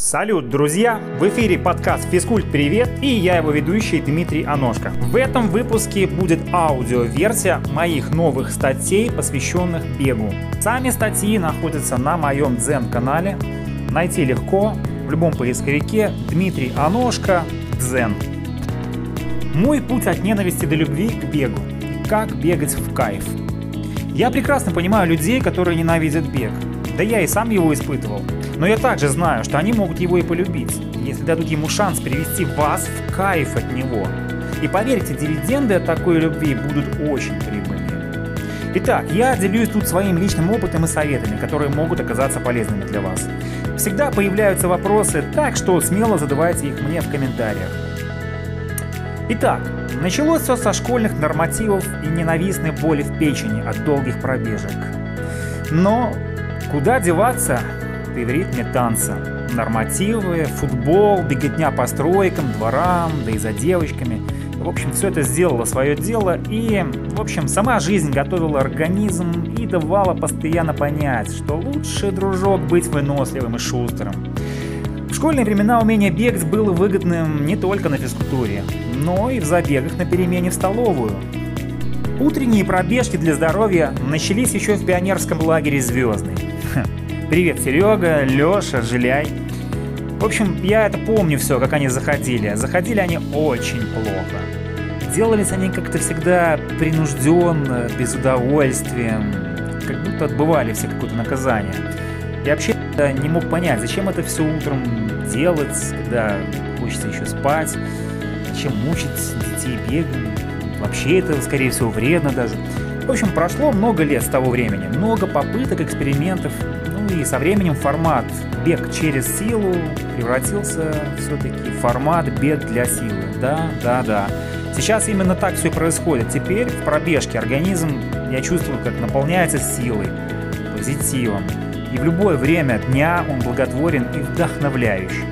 Салют, друзья! В эфире подкаст «Физкульт. Привет» и я его ведущий Дмитрий Аношко. В этом выпуске будет аудиоверсия моих новых статей, посвященных бегу. Сами статьи находятся на моем Дзен-канале. Найти легко в любом поисковике Дмитрий Аношко Дзен. Мой путь от ненависти до любви к бегу. Как бегать в кайф. Я прекрасно понимаю людей, которые ненавидят бег. Да я и сам его испытывал. Но я также знаю, что они могут его и полюбить, если дадут ему шанс привести вас в кайф от него. И поверьте, дивиденды от такой любви будут очень прибыльными. Итак, я делюсь тут своим личным опытом и советами, которые могут оказаться полезными для вас. Всегда появляются вопросы, так что смело задавайте их мне в комментариях. Итак, началось все со школьных нормативов и ненавистной боли в печени от долгих пробежек. Но куда деваться, ты в ритме танца. Нормативы, футбол, беготня по стройкам, дворам, да и за девочками. В общем, все это сделало свое дело и, в общем, сама жизнь готовила организм и давала постоянно понять, что лучше, дружок, быть выносливым и шустрым. В школьные времена умение бегать было выгодным не только на физкультуре, но и в забегах на перемене в столовую. Утренние пробежки для здоровья начались еще в пионерском лагере «Звездный». Привет, Серега, Леша, Жиляй. В общем, я это помню все, как они заходили. Заходили они очень плохо. Делались они как-то всегда принужденно, без удовольствия, как будто отбывали все какое-то наказание. Я вообще не мог понять, зачем это все утром делать, когда хочется еще спать, зачем мучить детей бегом. Вообще это, скорее всего, вредно даже. В общем, прошло много лет с того времени, много попыток, экспериментов, и со временем формат бег через силу превратился все-таки в формат бег для силы. Да, да, да. Сейчас именно так все происходит. Теперь в пробежке организм, я чувствую, как наполняется силой, позитивом. И в любое время дня он благотворен и вдохновляющий.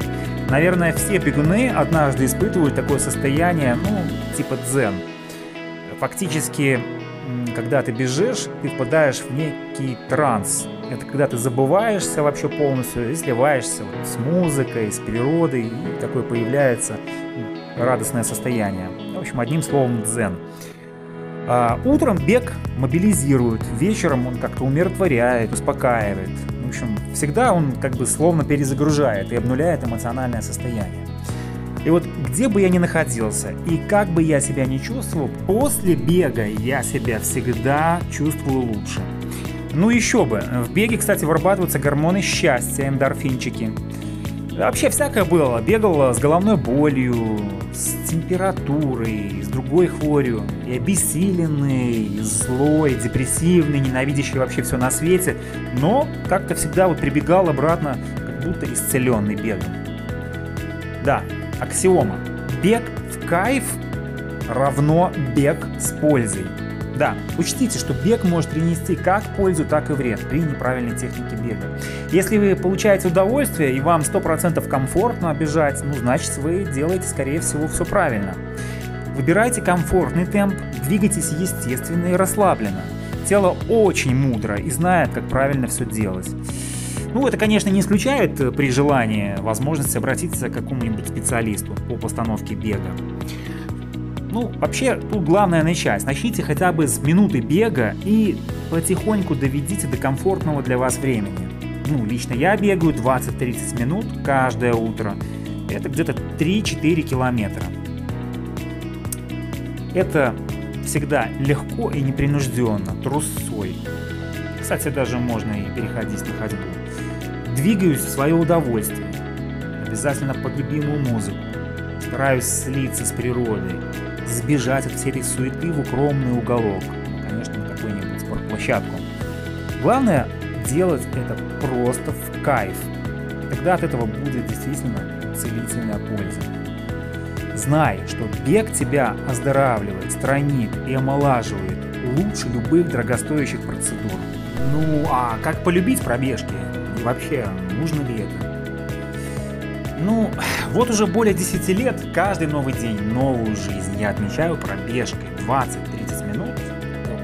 Наверное, все бегуны однажды испытывают такое состояние, ну, типа дзен. Фактически, когда ты бежишь, ты впадаешь в некий транс, это когда ты забываешься вообще полностью и сливаешься вот с музыкой, с природой, и такое появляется радостное состояние. В общем, одним словом, дзен. А утром бег мобилизирует, вечером он как-то умиротворяет, успокаивает. В общем, всегда он как бы словно перезагружает и обнуляет эмоциональное состояние. И вот где бы я ни находился и как бы я себя не чувствовал, после бега я себя всегда чувствую лучше. Ну еще бы. В беге, кстати, вырабатываются гормоны счастья, эндорфинчики. Вообще всякое было. Бегал с головной болью, с температурой, с другой хворью. И обессиленный, и злой, депрессивный, ненавидящий вообще все на свете. Но как-то всегда вот прибегал обратно, как будто исцеленный бегом. Да, аксиома. Бег в кайф равно бег с пользой. Да, учтите, что бег может принести как пользу, так и вред при неправильной технике бега. Если вы получаете удовольствие и вам 100% комфортно бежать, ну значит вы делаете скорее всего все правильно. Выбирайте комфортный темп, двигайтесь естественно и расслабленно. Тело очень мудро и знает, как правильно все делать. Ну, это, конечно, не исключает э, при желании возможность обратиться к какому-нибудь специалисту по постановке бега. Ну, вообще, тут главное начать. Начните хотя бы с минуты бега и потихоньку доведите до комфортного для вас времени. Ну, лично я бегаю 20-30 минут каждое утро. Это где-то 3-4 километра. Это всегда легко и непринужденно, трусой. Кстати, даже можно и переходить на ходьбу. Двигаюсь в свое удовольствие. Обязательно под любимую музыку. Стараюсь слиться с природой сбежать от всей этой суеты в укромный уголок, конечно, на какую-нибудь спортплощадку. Главное делать это просто в кайф. Тогда от этого будет действительно целительная польза. Знай, что бег тебя оздоравливает, странит и омолаживает лучше любых дорогостоящих процедур. Ну а как полюбить пробежки? И вообще, нужно ли это? Ну, вот уже более 10 лет, каждый новый день, новую жизнь я отмечаю пробежкой 20-30 минут,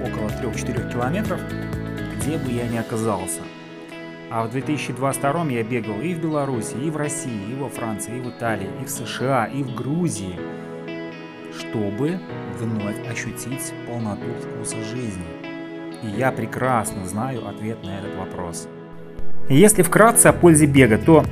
около 3-4 километров, где бы я ни оказался. А в 2022 я бегал и в Беларуси, и в России, и во Франции, и в Италии, и в США, и в Грузии, чтобы вновь ощутить полноту вкуса жизни. И я прекрасно знаю ответ на этот вопрос. Если вкратце о пользе бега, то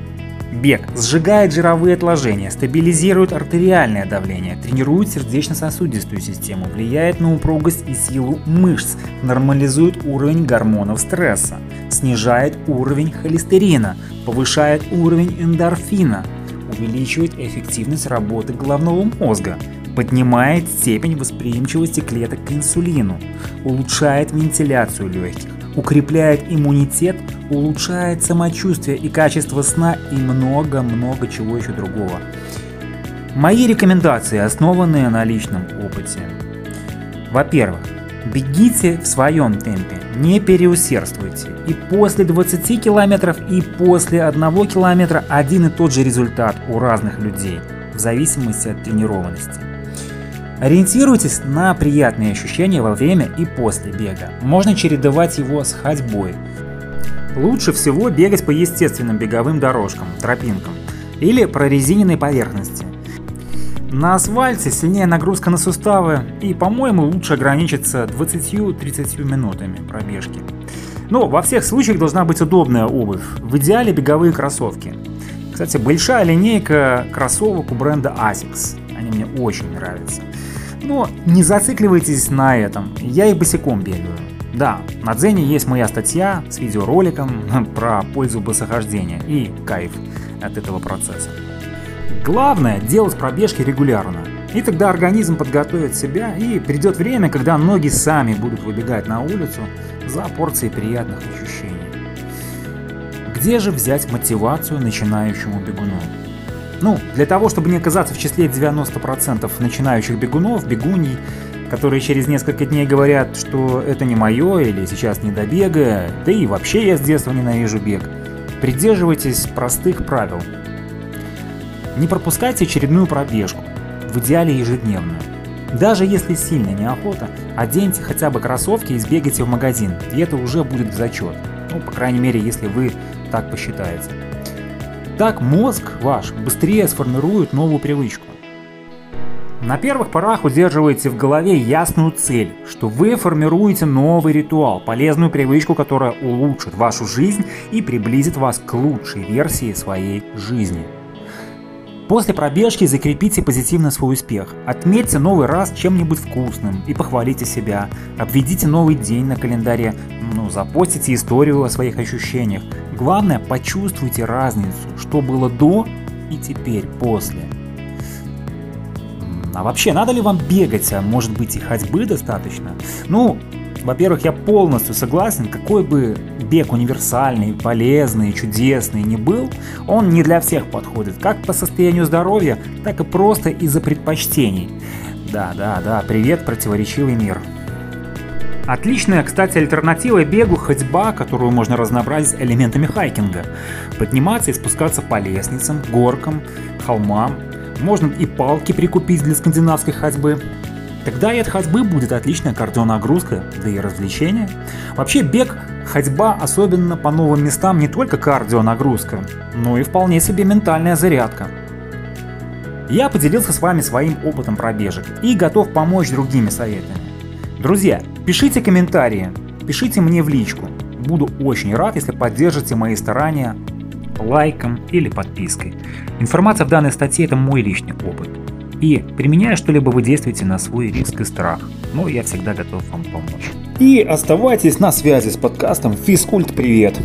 Бег сжигает жировые отложения, стабилизирует артериальное давление, тренирует сердечно-сосудистую систему, влияет на упругость и силу мышц, нормализует уровень гормонов стресса, снижает уровень холестерина, повышает уровень эндорфина, увеличивает эффективность работы головного мозга, поднимает степень восприимчивости клеток к инсулину, улучшает вентиляцию легких, укрепляет иммунитет, улучшает самочувствие и качество сна и много-много чего еще другого. Мои рекомендации, основанные на личном опыте. Во-первых, бегите в своем темпе, не переусердствуйте. И после 20 километров, и после 1 километра один и тот же результат у разных людей, в зависимости от тренированности. Ориентируйтесь на приятные ощущения во время и после бега. Можно чередовать его с ходьбой. Лучше всего бегать по естественным беговым дорожкам, тропинкам или прорезиненной поверхности. На асфальте сильнее нагрузка на суставы и, по-моему, лучше ограничиться 20-30 минутами пробежки. Но во всех случаях должна быть удобная обувь, в идеале беговые кроссовки. Кстати, большая линейка кроссовок у бренда Asics, они мне очень нравятся. Но не зацикливайтесь на этом, я и босиком бегаю. Да, на Дзене есть моя статья с видеороликом про пользу босохождения и кайф от этого процесса. Главное делать пробежки регулярно. И тогда организм подготовит себя, и придет время, когда ноги сами будут выбегать на улицу за порцией приятных ощущений. Где же взять мотивацию начинающему бегуну? Ну, для того, чтобы не оказаться в числе 90% начинающих бегунов, бегуней, которые через несколько дней говорят, что это не мое или сейчас не до бега, да и вообще я с детства ненавижу бег, придерживайтесь простых правил. Не пропускайте очередную пробежку, в идеале ежедневную. Даже если сильно неохота, оденьте хотя бы кроссовки и сбегайте в магазин, и это уже будет в зачет. Ну, по крайней мере, если вы так посчитаете. Так мозг ваш быстрее сформирует новую привычку. На первых порах удерживайте в голове ясную цель, что вы формируете новый ритуал, полезную привычку, которая улучшит вашу жизнь и приблизит вас к лучшей версии своей жизни. После пробежки закрепите позитивно свой успех. Отметьте новый раз чем-нибудь вкусным и похвалите себя. Обведите новый день на календаре, ну, запостите историю о своих ощущениях. Главное, почувствуйте разницу, что было до и теперь после. А вообще, надо ли вам бегать, а может быть и ходьбы достаточно? Ну, во-первых, я полностью согласен, какой бы бег универсальный, полезный, чудесный не был, он не для всех подходит, как по состоянию здоровья, так и просто из-за предпочтений. Да, да, да, привет, противоречивый мир. Отличная, кстати, альтернатива бегу ходьба, которую можно разнообразить элементами хайкинга. Подниматься и спускаться по лестницам, горкам, холмам. Можно и палки прикупить для скандинавской ходьбы. Тогда и от ходьбы будет отличная кардионагрузка, да и развлечение. Вообще бег, ходьба, особенно по новым местам, не только кардионагрузка, но и вполне себе ментальная зарядка. Я поделился с вами своим опытом пробежек и готов помочь другими советами. Друзья, пишите комментарии, пишите мне в личку. Буду очень рад, если поддержите мои старания лайком или подпиской. Информация в данной статье – это мой личный опыт. И применяя что-либо, вы действуете на свой риск и страх. Но я всегда готов вам помочь. И оставайтесь на связи с подкастом «Физкульт, привет!»